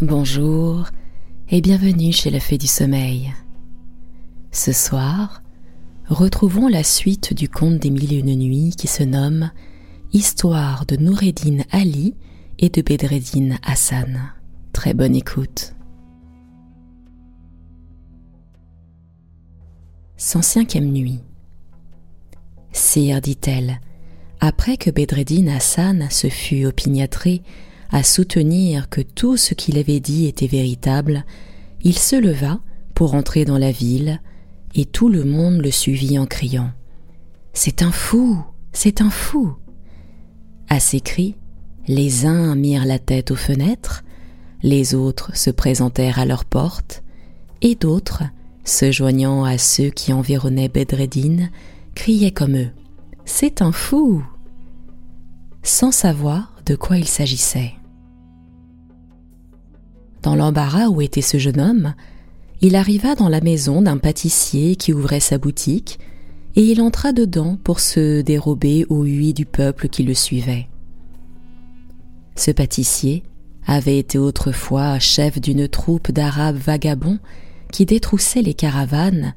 Bonjour et bienvenue chez la Fée du Sommeil. Ce soir, retrouvons la suite du conte des mille et une nuits qui se nomme Histoire de Noureddin Ali et de Bedreddin Hassan. Très bonne écoute. 105e nuit. Sire, dit-elle, après que Bedreddin Hassan se fut opiniâtré à soutenir que tout ce qu'il avait dit était véritable, il se leva pour entrer dans la ville, et tout le monde le suivit en criant. C'est un fou C'est un fou. À ces cris, les uns mirent la tête aux fenêtres, les autres se présentèrent à leurs portes, et d'autres, se joignant à ceux qui environnaient Bedreddin, criaient comme eux C'est un fou! Sans savoir de quoi il s'agissait. Dans l'embarras où était ce jeune homme, il arriva dans la maison d'un pâtissier qui ouvrait sa boutique, et il entra dedans pour se dérober aux huies du peuple qui le suivait. Ce pâtissier avait été autrefois chef d'une troupe d'Arabes vagabonds qui détroussaient les caravanes,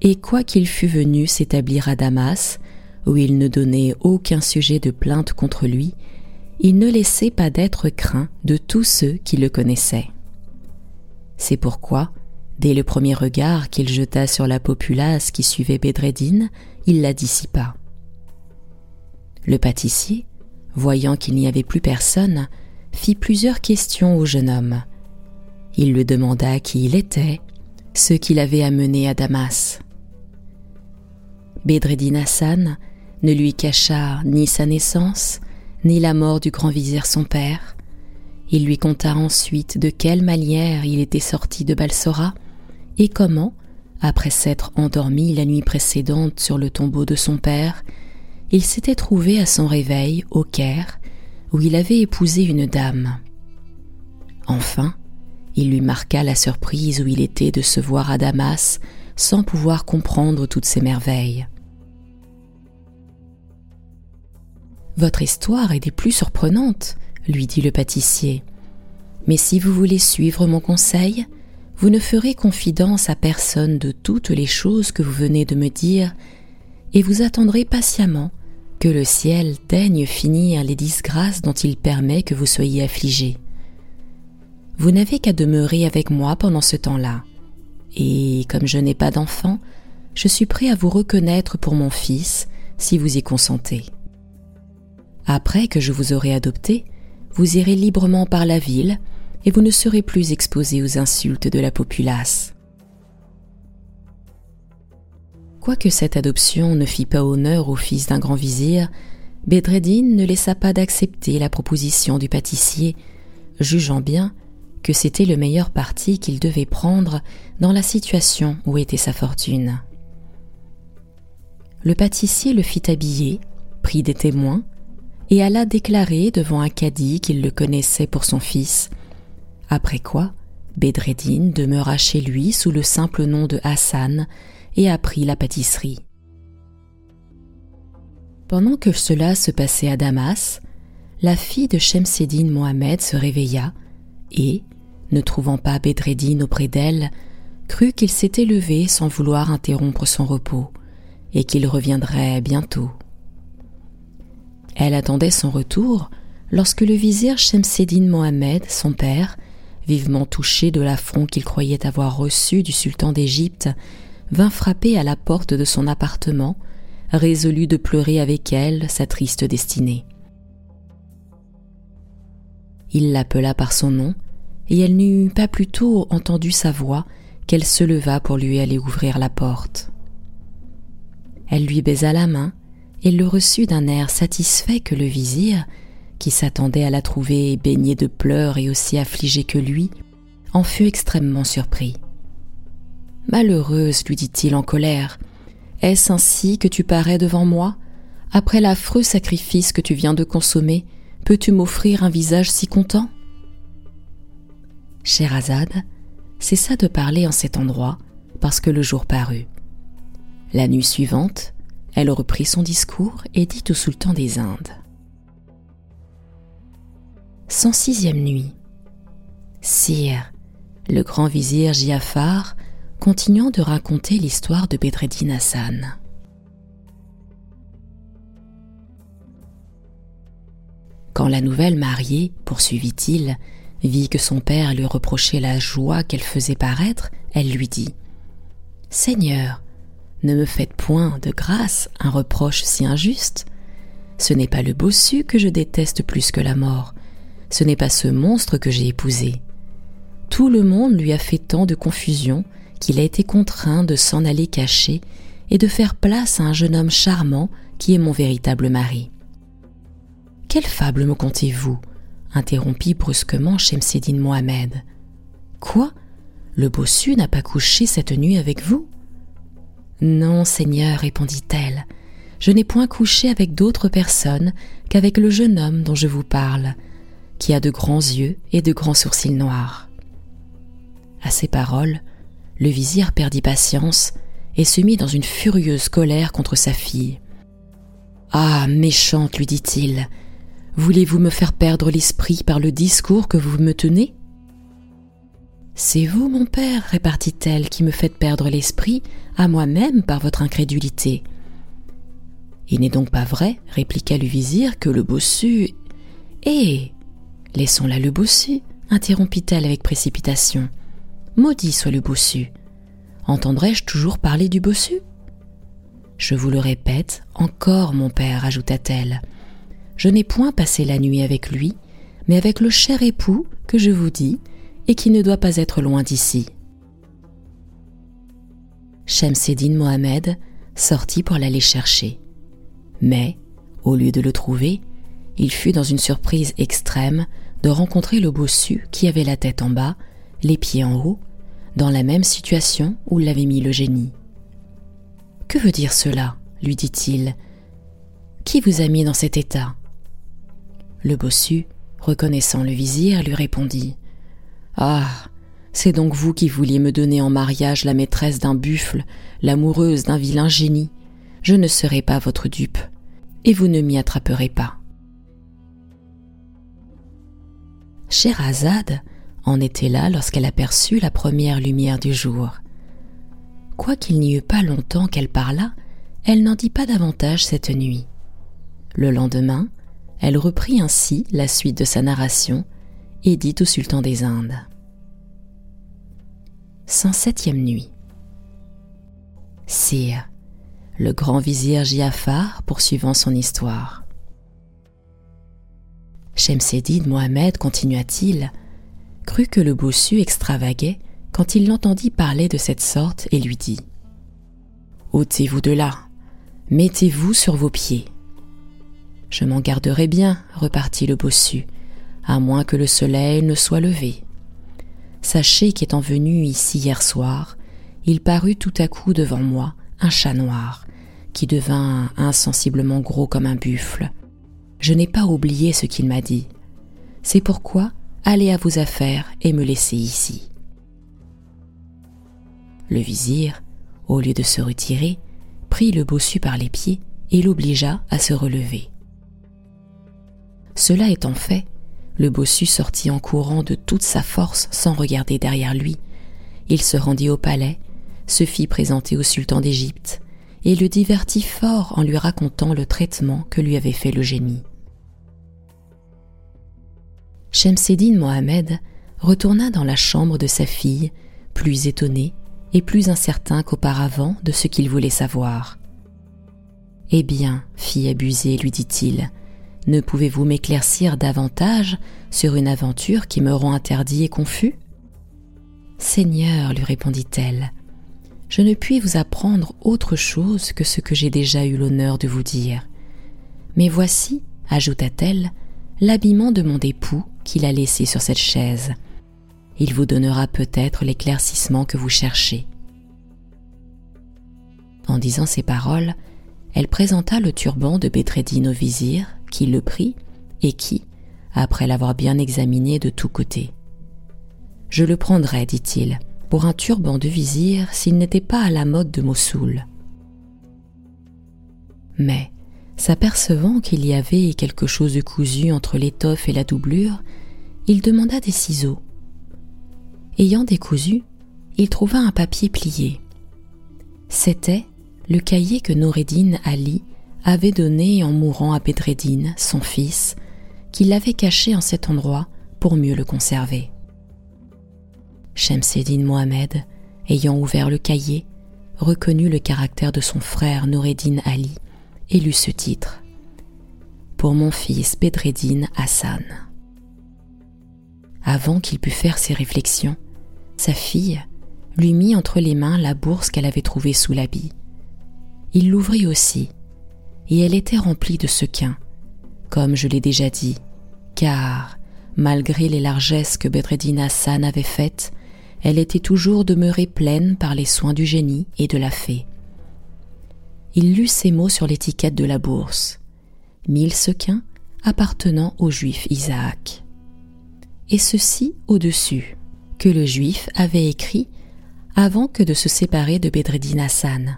et quoiqu'il fût venu s'établir à Damas, où il ne donnait aucun sujet de plainte contre lui, il ne laissait pas d'être craint de tous ceux qui le connaissaient. C'est pourquoi, dès le premier regard qu'il jeta sur la populace qui suivait Bedreddin, il la dissipa. Le pâtissier, voyant qu'il n'y avait plus personne, fit plusieurs questions au jeune homme. Il lui demanda qui il était, ce qui l'avait amené à Damas. Bedreddin Hassan ne lui cacha ni sa naissance, ni la mort du grand vizir son père. Il lui conta ensuite de quelle manière il était sorti de Balsora et comment, après s'être endormi la nuit précédente sur le tombeau de son père, il s'était trouvé à son réveil au Caire, où il avait épousé une dame. Enfin, il lui marqua la surprise où il était de se voir à Damas sans pouvoir comprendre toutes ces merveilles. Votre histoire est des plus surprenantes, lui dit le pâtissier. Mais si vous voulez suivre mon conseil, vous ne ferez confidence à personne de toutes les choses que vous venez de me dire, et vous attendrez patiemment que le ciel daigne finir les disgrâces dont il permet que vous soyez affligés. Vous n'avez qu'à demeurer avec moi pendant ce temps-là, et comme je n'ai pas d'enfant, je suis prêt à vous reconnaître pour mon fils si vous y consentez. Après que je vous aurai adopté, vous irez librement par la ville et vous ne serez plus exposé aux insultes de la populace. Quoique cette adoption ne fit pas honneur au fils d'un grand vizir, Bedreddin ne laissa pas d'accepter la proposition du pâtissier, jugeant bien que c'était le meilleur parti qu'il devait prendre dans la situation où était sa fortune. Le pâtissier le fit habiller, prit des témoins, et alla déclarer devant un cadi qu'il le connaissait pour son fils, après quoi Bedreddin demeura chez lui sous le simple nom de Hassan et apprit la pâtisserie. Pendant que cela se passait à Damas, la fille de Shemseddin Mohamed se réveilla et, ne trouvant pas Bedreddin auprès d'elle, crut qu'il s'était levé sans vouloir interrompre son repos et qu'il reviendrait bientôt. Elle attendait son retour lorsque le vizir Shemseddin Mohamed, son père, vivement touché de l'affront qu'il croyait avoir reçu du sultan d'Égypte, vint frapper à la porte de son appartement, résolu de pleurer avec elle sa triste destinée. Il l'appela par son nom, et elle n'eut pas plus tôt entendu sa voix qu'elle se leva pour lui aller ouvrir la porte. Elle lui baisa la main, et le reçut d'un air satisfait que le vizir, qui s'attendait à la trouver baignée de pleurs et aussi affligée que lui, en fut extrêmement surpris. Malheureuse, lui dit-il en colère, est-ce ainsi que tu parais devant moi? Après l'affreux sacrifice que tu viens de consommer, peux-tu m'offrir un visage si content? Scheherazade cessa de parler en cet endroit parce que le jour parut. La nuit suivante, elle reprit son discours et dit au sultan des Indes. 106e nuit. Sire, le grand vizir Giafar, continuant de raconter l'histoire de Bedreddin Hassan. Quand la nouvelle mariée, poursuivit-il, vit que son père lui reprochait la joie qu'elle faisait paraître, elle lui dit Seigneur, ne me faites point de grâce un reproche si injuste. Ce n'est pas le bossu que je déteste plus que la mort, ce n'est pas ce monstre que j'ai épousé. Tout le monde lui a fait tant de confusion qu'il a été contraint de s'en aller cacher et de faire place à un jeune homme charmant qui est mon véritable mari. Quelle fable me contez-vous? interrompit brusquement Shemseddin Mohamed. Quoi? Le bossu n'a pas couché cette nuit avec vous? Non, Seigneur, répondit-elle. Je n'ai point couché avec d'autres personnes qu'avec le jeune homme dont je vous parle, qui a de grands yeux et de grands sourcils noirs. À ces paroles, le vizir perdit patience et se mit dans une furieuse colère contre sa fille. Ah, méchante, lui dit-il, Voulez-vous me faire perdre l'esprit par le discours que vous me tenez? C'est vous, mon père, répartit-elle, qui me faites perdre l'esprit à moi-même par votre incrédulité. Il n'est donc pas vrai, répliqua le vizir, que le bossu. Eh Laissons là le bossu, interrompit-elle avec précipitation. Maudit soit le bossu. Entendrai-je toujours parler du bossu? Je vous le répète, encore, mon père, ajouta-t-elle je n'ai point passé la nuit avec lui, mais avec le cher époux que je vous dis et qui ne doit pas être loin d'ici. Shemseddin Mohamed sortit pour l'aller chercher. Mais, au lieu de le trouver, il fut dans une surprise extrême de rencontrer le bossu qui avait la tête en bas, les pieds en haut, dans la même situation où l'avait mis le génie. Que veut dire cela? lui dit-il. Qui vous a mis dans cet état? Le bossu, reconnaissant le vizir, lui répondit Ah, c'est donc vous qui vouliez me donner en mariage la maîtresse d'un buffle, l'amoureuse d'un vilain génie. Je ne serai pas votre dupe, et vous ne m'y attraperez pas. Scheherazade en était là lorsqu'elle aperçut la première lumière du jour. Quoiqu'il n'y eût pas longtemps qu'elle parla, elle n'en dit pas davantage cette nuit. Le lendemain, elle reprit ainsi la suite de sa narration et dit au sultan des Indes. 107e nuit. Sire, le grand vizir Giafar poursuivant son histoire. Shemseddin Mohamed, continua-t-il, crut que le bossu extravaguait quand il l'entendit parler de cette sorte et lui dit Ôtez-vous de là, mettez-vous sur vos pieds. Je m'en garderai bien, repartit le bossu, à moins que le soleil ne soit levé. Sachez qu'étant venu ici hier soir, il parut tout à coup devant moi un chat noir, qui devint insensiblement gros comme un buffle. Je n'ai pas oublié ce qu'il m'a dit. C'est pourquoi allez à vos affaires et me laissez ici. Le vizir, au lieu de se retirer, prit le bossu par les pieds et l'obligea à se relever. Cela étant fait, le bossu sortit en courant de toute sa force sans regarder derrière lui. Il se rendit au palais, se fit présenter au sultan d'Égypte, et le divertit fort en lui racontant le traitement que lui avait fait le génie. Shemseddin Mohamed retourna dans la chambre de sa fille, plus étonné et plus incertain qu'auparavant de ce qu'il voulait savoir. Eh bien, fille abusée, lui dit-il, ne pouvez-vous m'éclaircir davantage sur une aventure qui me rend interdit et confus? Seigneur, lui répondit-elle, je ne puis vous apprendre autre chose que ce que j'ai déjà eu l'honneur de vous dire. Mais voici, ajouta-t-elle, l'habillement de mon époux qu'il a laissé sur cette chaise. Il vous donnera peut-être l'éclaircissement que vous cherchez. En disant ces paroles, elle présenta le turban de Bedreddin au vizir, qui le prit et qui, après l'avoir bien examiné de tous côtés. Je le prendrais, dit-il, pour un turban de vizir s'il n'était pas à la mode de Mossoul. Mais, s'apercevant qu'il y avait quelque chose de cousu entre l'étoffe et la doublure, il demanda des ciseaux. Ayant décousu, il trouva un papier plié. C'était le cahier que Noureddin Ali avait donné en mourant à Bedreddin, son fils, qui l'avait caché en cet endroit pour mieux le conserver. Shemseddin Mohamed, ayant ouvert le cahier, reconnut le caractère de son frère Noureddin Ali et lut ce titre. Pour mon fils Bedreddin Hassan. Avant qu'il pût faire ses réflexions, sa fille lui mit entre les mains la bourse qu'elle avait trouvée sous l'habit. Il l'ouvrit aussi, et elle était remplie de sequins, comme je l'ai déjà dit, car, malgré les largesses que Bedreddin Hassan avait faites, elle était toujours demeurée pleine par les soins du génie et de la fée. Il lut ces mots sur l'étiquette de la bourse. Mille sequins appartenant au juif Isaac. Et ceci au-dessus, que le juif avait écrit avant que de se séparer de Bedreddin Hassan.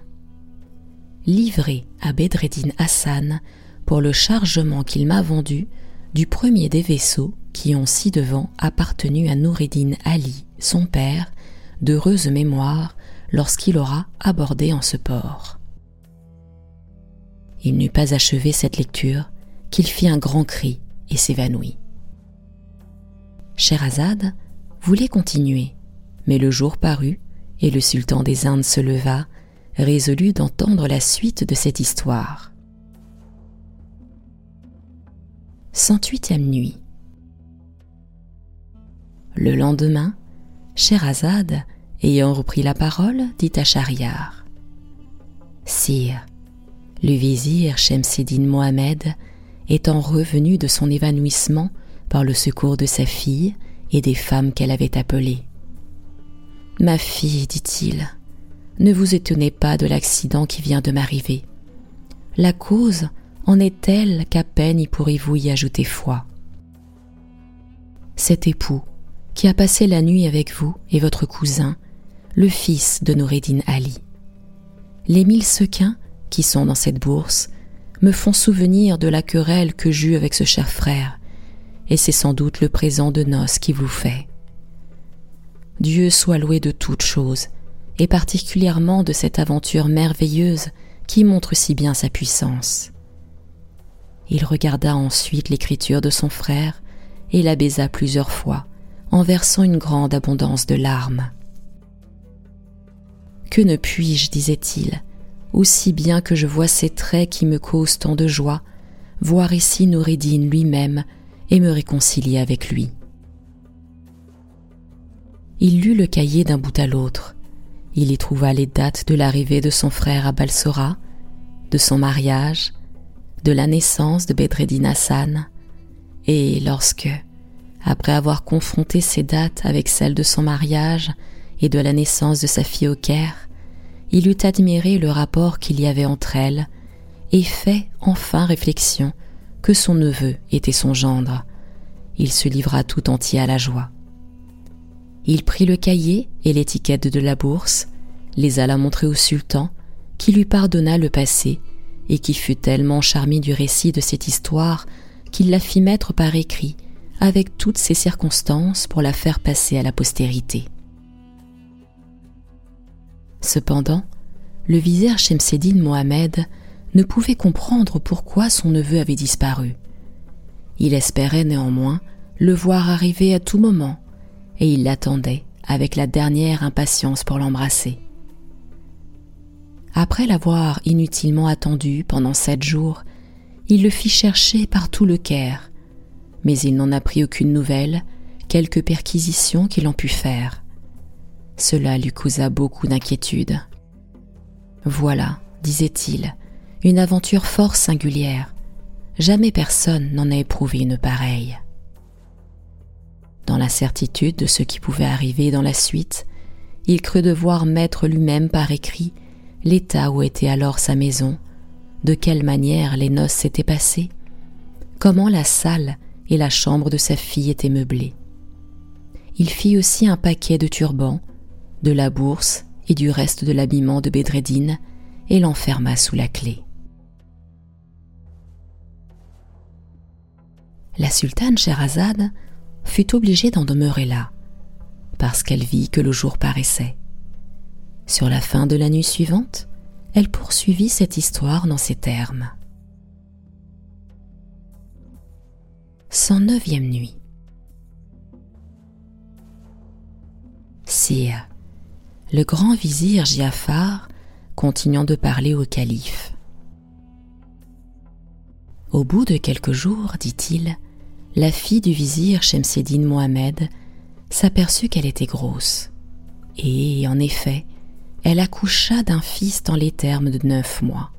Livré à Bedreddin Hassan pour le chargement qu'il m'a vendu du premier des vaisseaux qui ont ci-devant appartenu à Noureddin Ali, son père, d'heureuse mémoire lorsqu'il aura abordé en ce port. Il n'eut pas achevé cette lecture qu'il fit un grand cri et s'évanouit. Sherazade voulait continuer, mais le jour parut et le sultan des Indes se leva, résolu d'entendre la suite de cette histoire. 108e nuit. Le lendemain, Sherazade, ayant repris la parole, dit à Shahriar Sire, le vizir Shemseddin Mohamed, étant revenu de son évanouissement par le secours de sa fille et des femmes qu'elle avait appelées. Ma fille, dit-il, ne vous étonnez pas de l'accident qui vient de m'arriver. La cause en est telle qu'à peine y pourrez-vous y ajouter foi. Cet époux, qui a passé la nuit avec vous et votre cousin, le fils de Noureddin Ali. Les mille sequins qui sont dans cette bourse me font souvenir de la querelle que j'eus avec ce cher frère, et c'est sans doute le présent de noces qui vous fait. Dieu soit loué de toutes choses, et particulièrement de cette aventure merveilleuse qui montre si bien sa puissance. Il regarda ensuite l'écriture de son frère et la baisa plusieurs fois, en versant une grande abondance de larmes. Que ne puis-je, disait-il, aussi bien que je vois ces traits qui me causent tant de joie, voir ici Noureddin lui-même et me réconcilier avec lui. Il lut le cahier d'un bout à l'autre. Il y trouva les dates de l'arrivée de son frère à Balsora, de son mariage, de la naissance de Bedreddin Hassan, et lorsque, après avoir confronté ces dates avec celles de son mariage et de la naissance de sa fille au Caire, il eut admiré le rapport qu'il y avait entre elles et fait enfin réflexion que son neveu était son gendre. Il se livra tout entier à la joie. Il prit le cahier et l'étiquette de la bourse, les alla montrer au sultan, qui lui pardonna le passé et qui fut tellement charmé du récit de cette histoire qu'il la fit mettre par écrit avec toutes ces circonstances pour la faire passer à la postérité. Cependant, le vizir Shemseddin Mohamed ne pouvait comprendre pourquoi son neveu avait disparu. Il espérait néanmoins le voir arriver à tout moment, et il l'attendait avec la dernière impatience pour l'embrasser. Après l'avoir inutilement attendu pendant sept jours, il le fit chercher par tout le Caire, mais il n'en a pris aucune nouvelle, quelque perquisition qu'il en put faire. Cela lui causa beaucoup d'inquiétude. Voilà, disait-il, une aventure fort singulière. Jamais personne n'en a éprouvé une pareille. Dans l'incertitude de ce qui pouvait arriver dans la suite, il crut devoir mettre lui-même par écrit l'état où était alors sa maison, de quelle manière les noces s'étaient passées, comment la salle et la chambre de sa fille était meublée. Il fit aussi un paquet de turbans, de la bourse et du reste de l'habillement de Bedreddin et l'enferma sous la clé. La sultane Sherazade fut obligée d'en demeurer là, parce qu'elle vit que le jour paraissait. Sur la fin de la nuit suivante, elle poursuivit cette histoire dans ces termes. 109e nuit. Sire, le grand vizir Giafar continuant de parler au calife. Au bout de quelques jours, dit-il, la fille du vizir Shemseddin Mohamed s'aperçut qu'elle était grosse. Et, en effet, elle accoucha d'un fils dans les termes de neuf mois.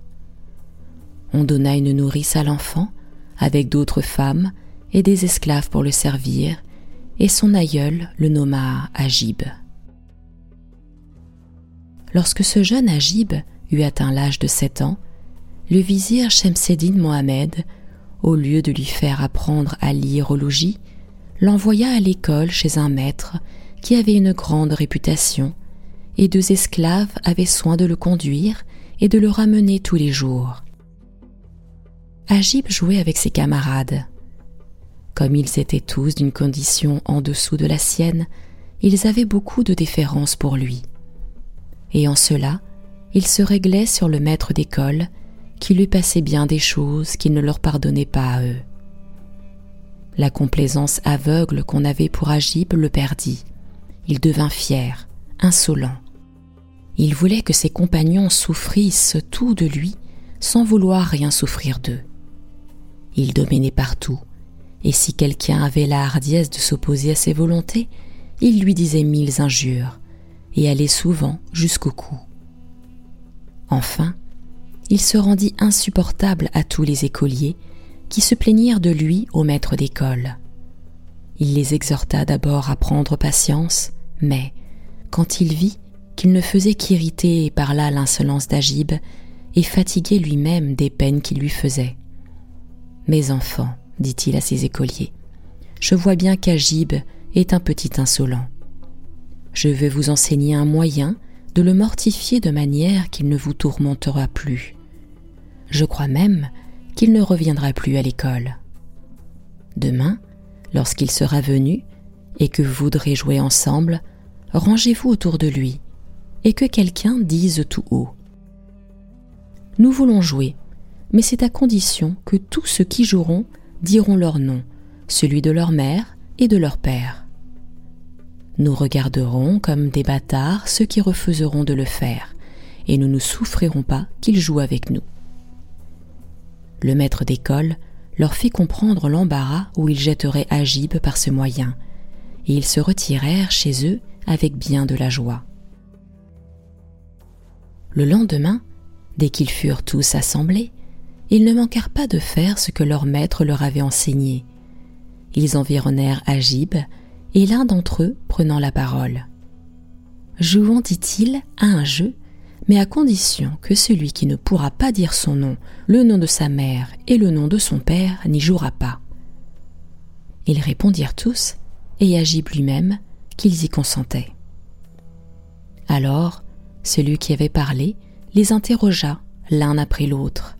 On donna une nourrice à l'enfant, avec d'autres femmes et des esclaves pour le servir, et son aïeul le nomma Agib. Lorsque ce jeune Agib eut atteint l'âge de sept ans, le vizir Shemseddin Mohamed, au lieu de lui faire apprendre à lire au logis, l'envoya à l'école chez un maître qui avait une grande réputation, et deux esclaves avaient soin de le conduire et de le ramener tous les jours. Agib jouait avec ses camarades. Comme ils étaient tous d'une condition en dessous de la sienne, ils avaient beaucoup de déférence pour lui. Et en cela, ils se réglaient sur le maître d'école qui lui passait bien des choses qu'il ne leur pardonnait pas à eux. La complaisance aveugle qu'on avait pour Agib le perdit. Il devint fier, insolent. Il voulait que ses compagnons souffrissent tout de lui sans vouloir rien souffrir d'eux. Il dominait partout, et si quelqu'un avait la hardiesse de s'opposer à ses volontés, il lui disait mille injures, et allait souvent jusqu'au cou. Enfin, il se rendit insupportable à tous les écoliers qui se plaignirent de lui au maître d'école. Il les exhorta d'abord à prendre patience, mais, quand il vit qu'il ne faisait qu'irriter par là l'insolence d'Agib et fatiguer lui-même des peines qu'il lui faisait. Mes enfants, dit-il à ses écoliers, je vois bien qu'Agib est un petit insolent. Je vais vous enseigner un moyen de le mortifier de manière qu'il ne vous tourmentera plus. Je crois même qu'il ne reviendra plus à l'école. Demain, lorsqu'il sera venu et que vous voudrez jouer ensemble, rangez-vous autour de lui et que quelqu'un dise tout haut. Nous voulons jouer, mais c'est à condition que tous ceux qui joueront diront leur nom, celui de leur mère et de leur père. Nous regarderons comme des bâtards ceux qui refuseront de le faire, et nous ne souffrirons pas qu'ils jouent avec nous. Le maître d'école leur fit comprendre l'embarras où ils jetteraient Agib par ce moyen, et ils se retirèrent chez eux avec bien de la joie. Le lendemain, dès qu'ils furent tous assemblés, ils ne manquèrent pas de faire ce que leur maître leur avait enseigné. Ils environnèrent Agib et l'un d'entre eux prenant la parole. Jouons, dit-il, à un jeu, mais à condition que celui qui ne pourra pas dire son nom, le nom de sa mère et le nom de son père n'y jouera pas. Ils répondirent tous, et Agib lui-même, qu'ils y consentaient. Alors, celui qui avait parlé les interrogea l'un après l'autre,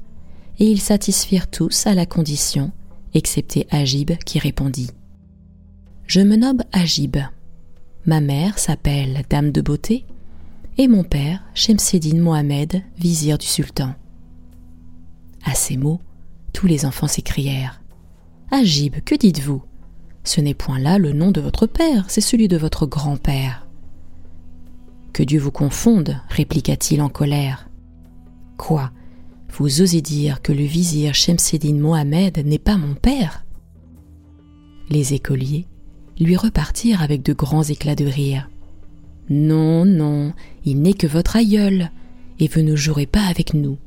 et ils satisfirent tous à la condition, excepté Agib qui répondit je me nomme Agib. Ma mère s'appelle Dame de Beauté et mon père Shemseddin Mohamed, vizir du sultan. À ces mots, tous les enfants s'écrièrent Agib, que dites-vous? Ce n'est point là le nom de votre père, c'est celui de votre grand-père. Que Dieu vous confonde, répliqua-t-il en colère. Quoi? Vous osez dire que le vizir Shemseddin Mohamed n'est pas mon père? Les écoliers lui repartirent avec de grands éclats de rire. Non, non, il n'est que votre aïeul, et vous ne jouerez pas avec nous.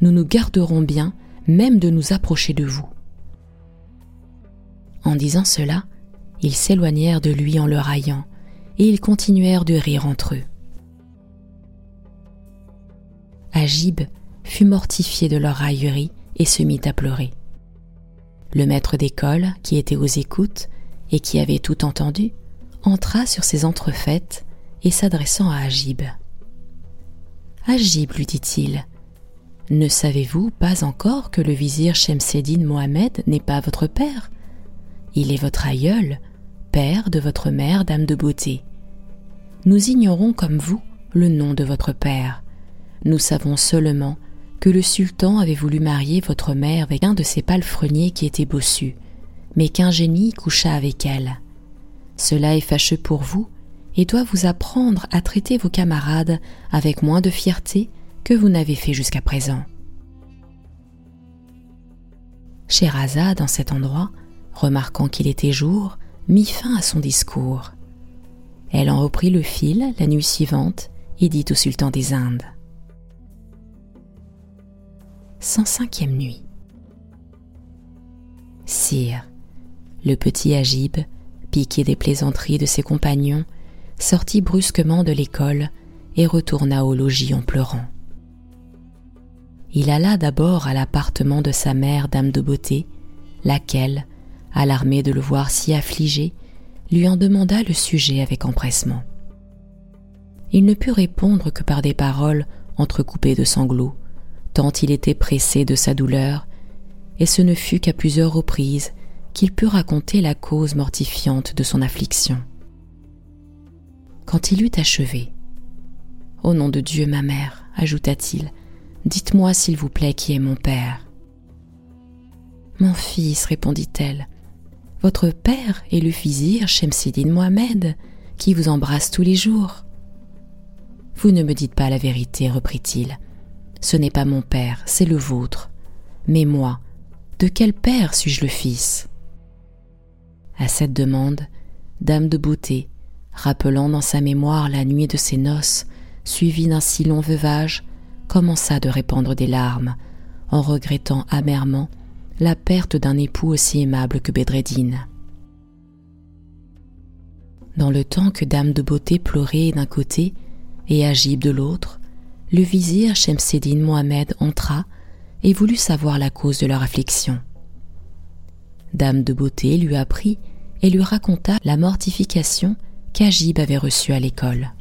Nous nous garderons bien, même de nous approcher de vous. En disant cela, ils s'éloignèrent de lui en le raillant, et ils continuèrent de rire entre eux. Agib fut mortifié de leur raillerie et se mit à pleurer. Le maître d'école, qui était aux écoutes, et qui avait tout entendu, entra sur ses entrefaites et s'adressant à Agib. Agib, lui dit-il, ne savez-vous pas encore que le vizir Shemseddin Mohamed n'est pas votre père? Il est votre aïeul, père de votre mère, dame de beauté. Nous ignorons comme vous le nom de votre père. Nous savons seulement que le sultan avait voulu marier votre mère avec un de ses palefreniers qui était bossu, mais qu'un génie coucha avec elle. Cela est fâcheux pour vous et doit vous apprendre à traiter vos camarades avec moins de fierté que vous n'avez fait jusqu'à présent. Scheherazade, en cet endroit, remarquant qu'il était jour, mit fin à son discours. Elle en reprit le fil la nuit suivante et dit au sultan des Indes. 105e nuit. Sire, le petit Agib, piqué des plaisanteries de ses compagnons, sortit brusquement de l'école et retourna au logis en pleurant. Il alla d'abord à l'appartement de sa mère, dame de beauté, laquelle, alarmée de le voir si affligé, lui en demanda le sujet avec empressement. Il ne put répondre que par des paroles entrecoupées de sanglots, tant il était pressé de sa douleur, et ce ne fut qu'à plusieurs reprises qu'il put raconter la cause mortifiante de son affliction. Quand il eut achevé, Au nom de Dieu, ma mère, ajouta-t-il, dites-moi s'il vous plaît qui est mon père. Mon fils, répondit-elle, votre père est le vizir Shemseddin Mohamed, qui vous embrasse tous les jours. Vous ne me dites pas la vérité, reprit-il. Ce n'est pas mon père, c'est le vôtre. Mais moi, de quel père suis-je le fils? À cette demande, Dame de beauté, rappelant dans sa mémoire la nuit de ses noces, suivie d'un si long veuvage, commença de répandre des larmes, en regrettant amèrement la perte d'un époux aussi aimable que Bedreddin. Dans le temps que Dame de Beauté pleurait d'un côté et Agib de l'autre, le vizir Shemseddin Mohamed entra et voulut savoir la cause de leur affliction. Dame de Beauté lui apprit et lui raconta la mortification qu'Agib avait reçu à l'école.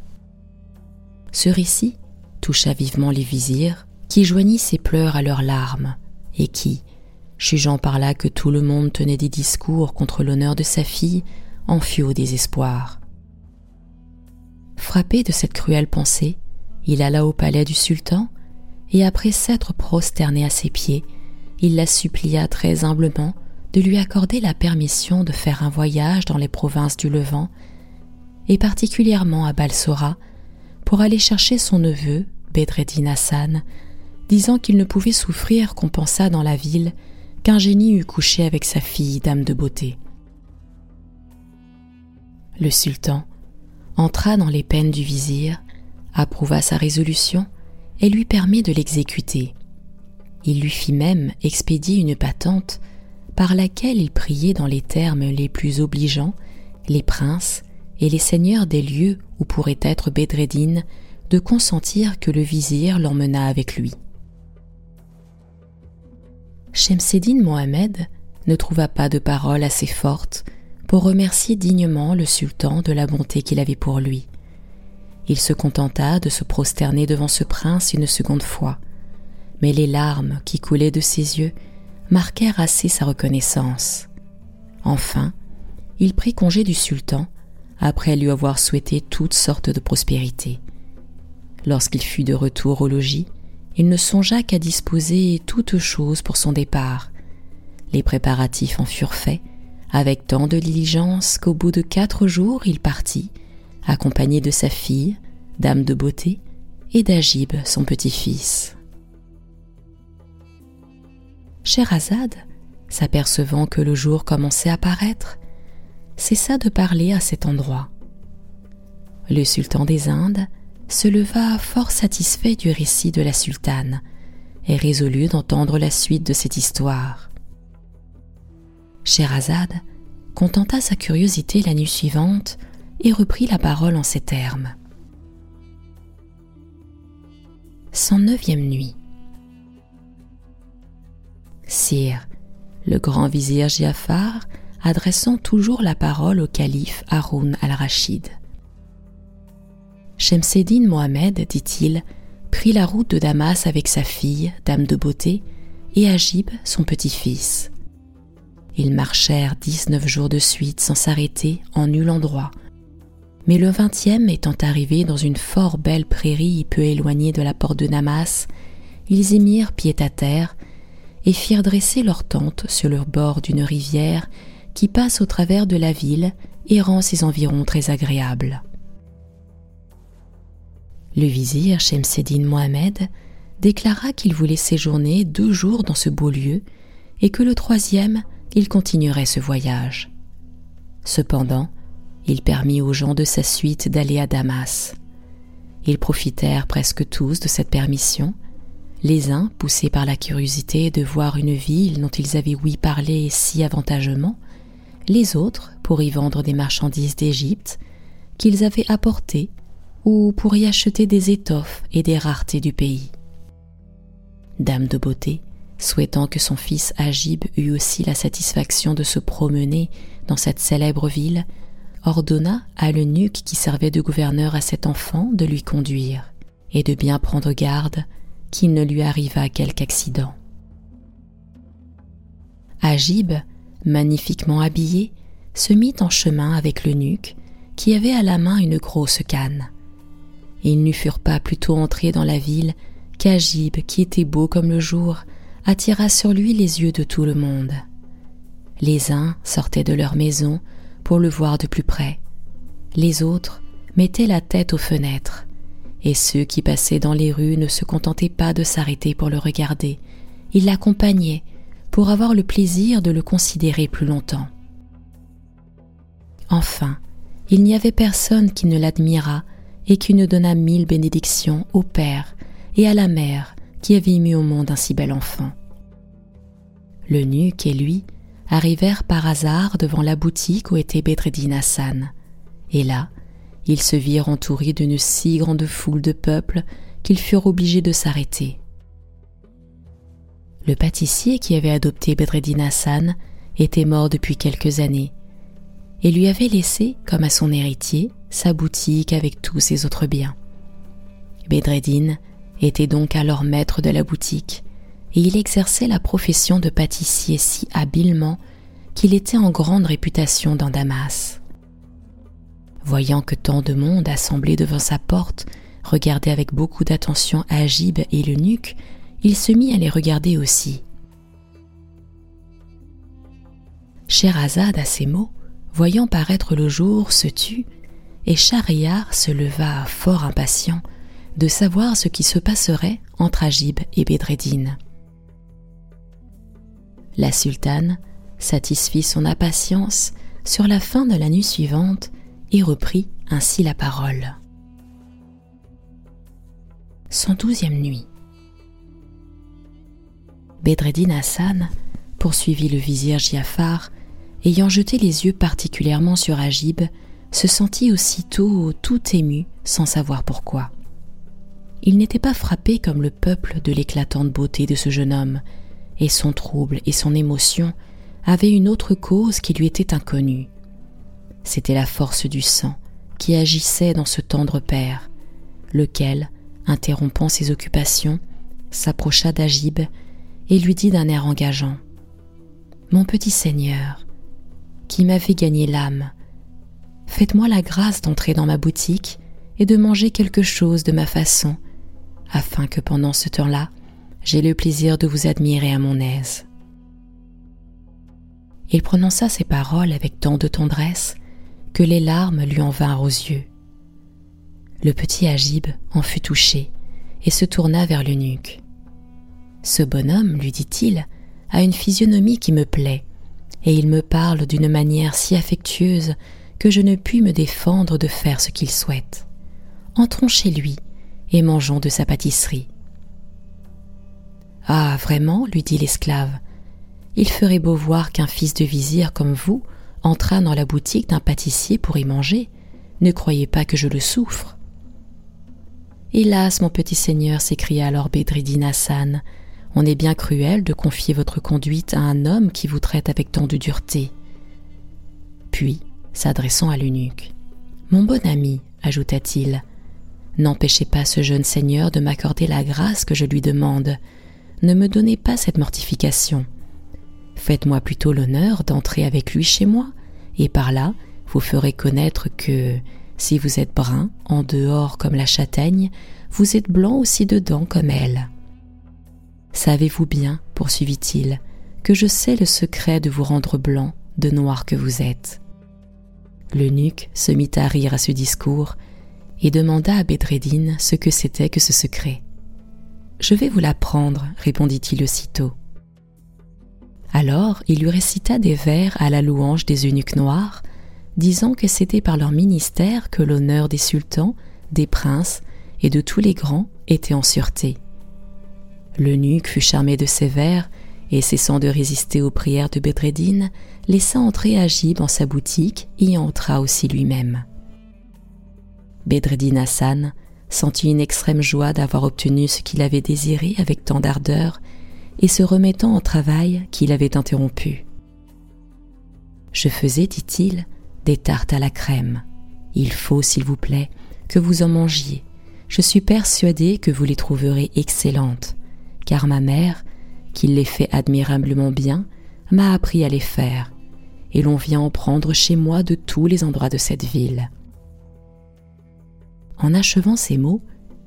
Ce récit toucha vivement les vizirs, qui joignit ses pleurs à leurs larmes, et qui, jugeant par là que tout le monde tenait des discours contre l'honneur de sa fille, en fut au désespoir. Frappé de cette cruelle pensée, il alla au palais du sultan, et après s'être prosterné à ses pieds, il la supplia très humblement de lui accorder la permission de faire un voyage dans les provinces du Levant et particulièrement à Balsora, pour aller chercher son neveu, Bedreddin Hassan, disant qu'il ne pouvait souffrir qu'on pensât dans la ville qu'un génie eût couché avec sa fille, dame de beauté. Le sultan entra dans les peines du vizir, approuva sa résolution et lui permit de l'exécuter. Il lui fit même expédier une patente par laquelle il priait dans les termes les plus obligeants les princes les seigneurs des lieux où pourrait être Bedreddin de consentir que le vizir l'emmena avec lui. Shemseddin Mohamed ne trouva pas de paroles assez fortes pour remercier dignement le sultan de la bonté qu'il avait pour lui. Il se contenta de se prosterner devant ce prince une seconde fois, mais les larmes qui coulaient de ses yeux marquèrent assez sa reconnaissance. Enfin, il prit congé du sultan après lui avoir souhaité toutes sortes de prospérités. Lorsqu'il fut de retour au logis, il ne songea qu'à disposer toutes choses pour son départ. Les préparatifs en furent faits, avec tant de diligence qu'au bout de quatre jours il partit, accompagné de sa fille, dame de beauté, et d'Agib, son petit-fils. Scheherazade, s'apercevant que le jour commençait à paraître, cessa de parler à cet endroit. Le sultan des Indes se leva fort satisfait du récit de la sultane et résolu d'entendre la suite de cette histoire. Scheherazade contenta sa curiosité la nuit suivante et reprit la parole en ces termes. 109e nuit. Sire, le grand vizir Giafar adressant toujours la parole au calife Haroun al-Rachid. Shemseddin Mohamed, dit-il, prit la route de Damas avec sa fille, dame de beauté, et Agib, son petit-fils. Ils marchèrent dix-neuf jours de suite sans s'arrêter en nul endroit, Mais le vingtième étant arrivé dans une fort belle prairie peu éloignée de la porte de Damas, ils y mirent pied à terre et firent dresser leur tente sur le bord d'une rivière qui passe au travers de la ville et rend ses environs très agréables. Le vizir Shemseddin Mohamed déclara qu'il voulait séjourner deux jours dans ce beau lieu et que le troisième, il continuerait ce voyage. Cependant, il permit aux gens de sa suite d'aller à Damas. Ils profitèrent presque tous de cette permission, les uns poussés par la curiosité de voir une ville dont ils avaient ouï parler si avantageusement, les autres pour y vendre des marchandises d'Égypte qu'ils avaient apportées ou pour y acheter des étoffes et des raretés du pays. Dame de beauté, souhaitant que son fils Agib eût aussi la satisfaction de se promener dans cette célèbre ville, ordonna à l'eunuque qui servait de gouverneur à cet enfant de lui conduire et de bien prendre garde qu'il ne lui arrivât quelque accident. Agib, magnifiquement habillé, se mit en chemin avec l'eunuque qui avait à la main une grosse canne. Ils n'y furent pas plutôt entrés dans la ville qu'Agib, qui était beau comme le jour, attira sur lui les yeux de tout le monde. Les uns sortaient de leur maison pour le voir de plus près. Les autres mettaient la tête aux fenêtres, et ceux qui passaient dans les rues ne se contentaient pas de s'arrêter pour le regarder, ils l'accompagnaient pour avoir le plaisir de le considérer plus longtemps. Enfin, il n'y avait personne qui ne l'admirât et qui ne donnât mille bénédictions au Père et à la Mère qui avait mis au monde un si bel enfant. L'eunuque et lui arrivèrent par hasard devant la boutique où était Bedreddin Hassan, et là, ils se virent entourés d'une si grande foule de peuple qu'ils furent obligés de s'arrêter. Le pâtissier qui avait adopté Bedreddin Hassan était mort depuis quelques années et lui avait laissé, comme à son héritier, sa boutique avec tous ses autres biens. Bedreddin était donc alors maître de la boutique et il exerçait la profession de pâtissier si habilement qu'il était en grande réputation dans Damas. Voyant que tant de monde assemblé devant sa porte regardait avec beaucoup d'attention Agib et l'eunuque, il se mit à les regarder aussi. Sherazade, à ces mots, voyant paraître le jour, se tut, et Schahriar se leva fort impatient de savoir ce qui se passerait entre Agib et Bedreddin. La sultane satisfit son impatience sur la fin de la nuit suivante et reprit ainsi la parole. 112e nuit. Bedreddin Hassan poursuivit le vizir Giafar, ayant jeté les yeux particulièrement sur Agib, se sentit aussitôt tout ému sans savoir pourquoi. Il n'était pas frappé comme le peuple de l'éclatante beauté de ce jeune homme, et son trouble et son émotion avaient une autre cause qui lui était inconnue. C'était la force du sang qui agissait dans ce tendre père, lequel, interrompant ses occupations, s'approcha d'Agib et lui dit d'un air engageant Mon petit Seigneur, qui m'avait gagné l'âme, faites-moi la grâce d'entrer dans ma boutique et de manger quelque chose de ma façon, afin que pendant ce temps-là, j'ai le plaisir de vous admirer à mon aise. Il prononça ces paroles avec tant de tendresse que les larmes lui en vinrent aux yeux. Le petit Agib en fut touché et se tourna vers l'eunuque. Ce bonhomme, lui dit-il, a une physionomie qui me plaît, et il me parle d'une manière si affectueuse que je ne puis me défendre de faire ce qu'il souhaite. Entrons chez lui et mangeons de sa pâtisserie. Ah, vraiment, lui dit l'esclave, il ferait beau voir qu'un fils de vizir comme vous entrât dans la boutique d'un pâtissier pour y manger. Ne croyez pas que je le souffre. Hélas, mon petit seigneur, s'écria alors Bedreddin Hassan, on est bien cruel de confier votre conduite à un homme qui vous traite avec tant de dureté. Puis, s'adressant à l'eunuque, Mon bon ami, ajouta-t-il, n'empêchez pas ce jeune seigneur de m'accorder la grâce que je lui demande, ne me donnez pas cette mortification. Faites-moi plutôt l'honneur d'entrer avec lui chez moi, et par là vous ferez connaître que, Si vous êtes brun en dehors comme la châtaigne, vous êtes blanc aussi dedans comme elle. Savez-vous bien, poursuivit-il, que je sais le secret de vous rendre blanc, de noir que vous êtes? L'eunuque se mit à rire à ce discours et demanda à Bedreddin ce que c'était que ce secret. Je vais vous l'apprendre, répondit-il aussitôt. Alors il lui récita des vers à la louange des eunuques noirs, disant que c'était par leur ministère que l'honneur des sultans, des princes et de tous les grands était en sûreté. L'eunuque fut charmé de ces vers et cessant de résister aux prières de Bedreddin, laissa entrer Agib en sa boutique et entra aussi lui-même. Bedreddin Hassan sentit une extrême joie d'avoir obtenu ce qu'il avait désiré avec tant d'ardeur et se remettant au travail qu'il avait interrompu. Je faisais, dit-il, des tartes à la crème. Il faut, s'il vous plaît, que vous en mangiez. Je suis persuadé que vous les trouverez excellentes, car ma mère, qui les fait admirablement bien, m'a appris à les faire, et l'on vient en prendre chez moi de tous les endroits de cette ville. En achevant ces mots,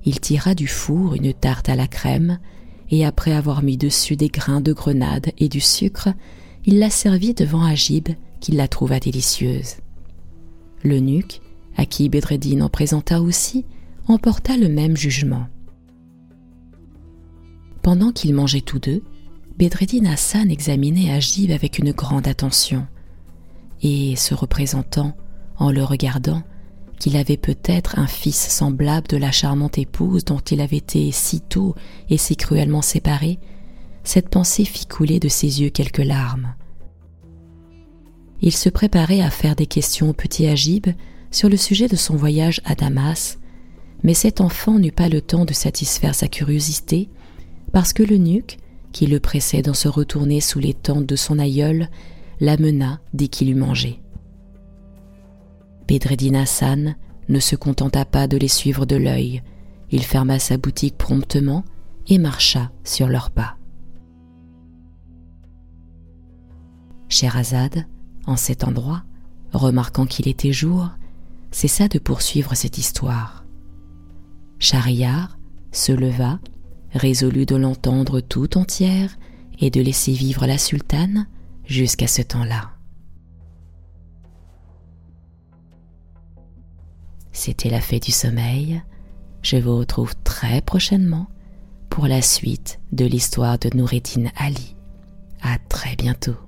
il tira du four une tarte à la crème, et après avoir mis dessus des grains de grenade et du sucre, il la servit devant Agib, qui la trouva délicieuse. L'eunuque, à qui Bedreddin en présenta aussi, emporta le même jugement. Pendant qu'ils mangeaient tous deux, Bedreddin Hassan examinait Agib avec une grande attention, et se représentant, en le regardant, qu'il avait peut-être un fils semblable de la charmante épouse dont il avait été si tôt et si cruellement séparé, cette pensée fit couler de ses yeux quelques larmes. Il se préparait à faire des questions au petit Agib sur le sujet de son voyage à Damas, mais cet enfant n'eut pas le temps de satisfaire sa curiosité, parce que l'eunuque, qui le pressait d'en se retourner sous les tentes de son aïeul, l'amena dès qu'il eut mangé. Bedreddin Hassan ne se contenta pas de les suivre de l'œil, il ferma sa boutique promptement et marcha sur leurs pas. Scheherazade, en cet endroit, remarquant qu'il était jour, cessa de poursuivre cette histoire. Schahriar se leva, résolu de l'entendre tout entière et de laisser vivre la sultane jusqu'à ce temps-là. C'était la fée du sommeil. Je vous retrouve très prochainement pour la suite de l'histoire de Noureddin Ali. À très bientôt.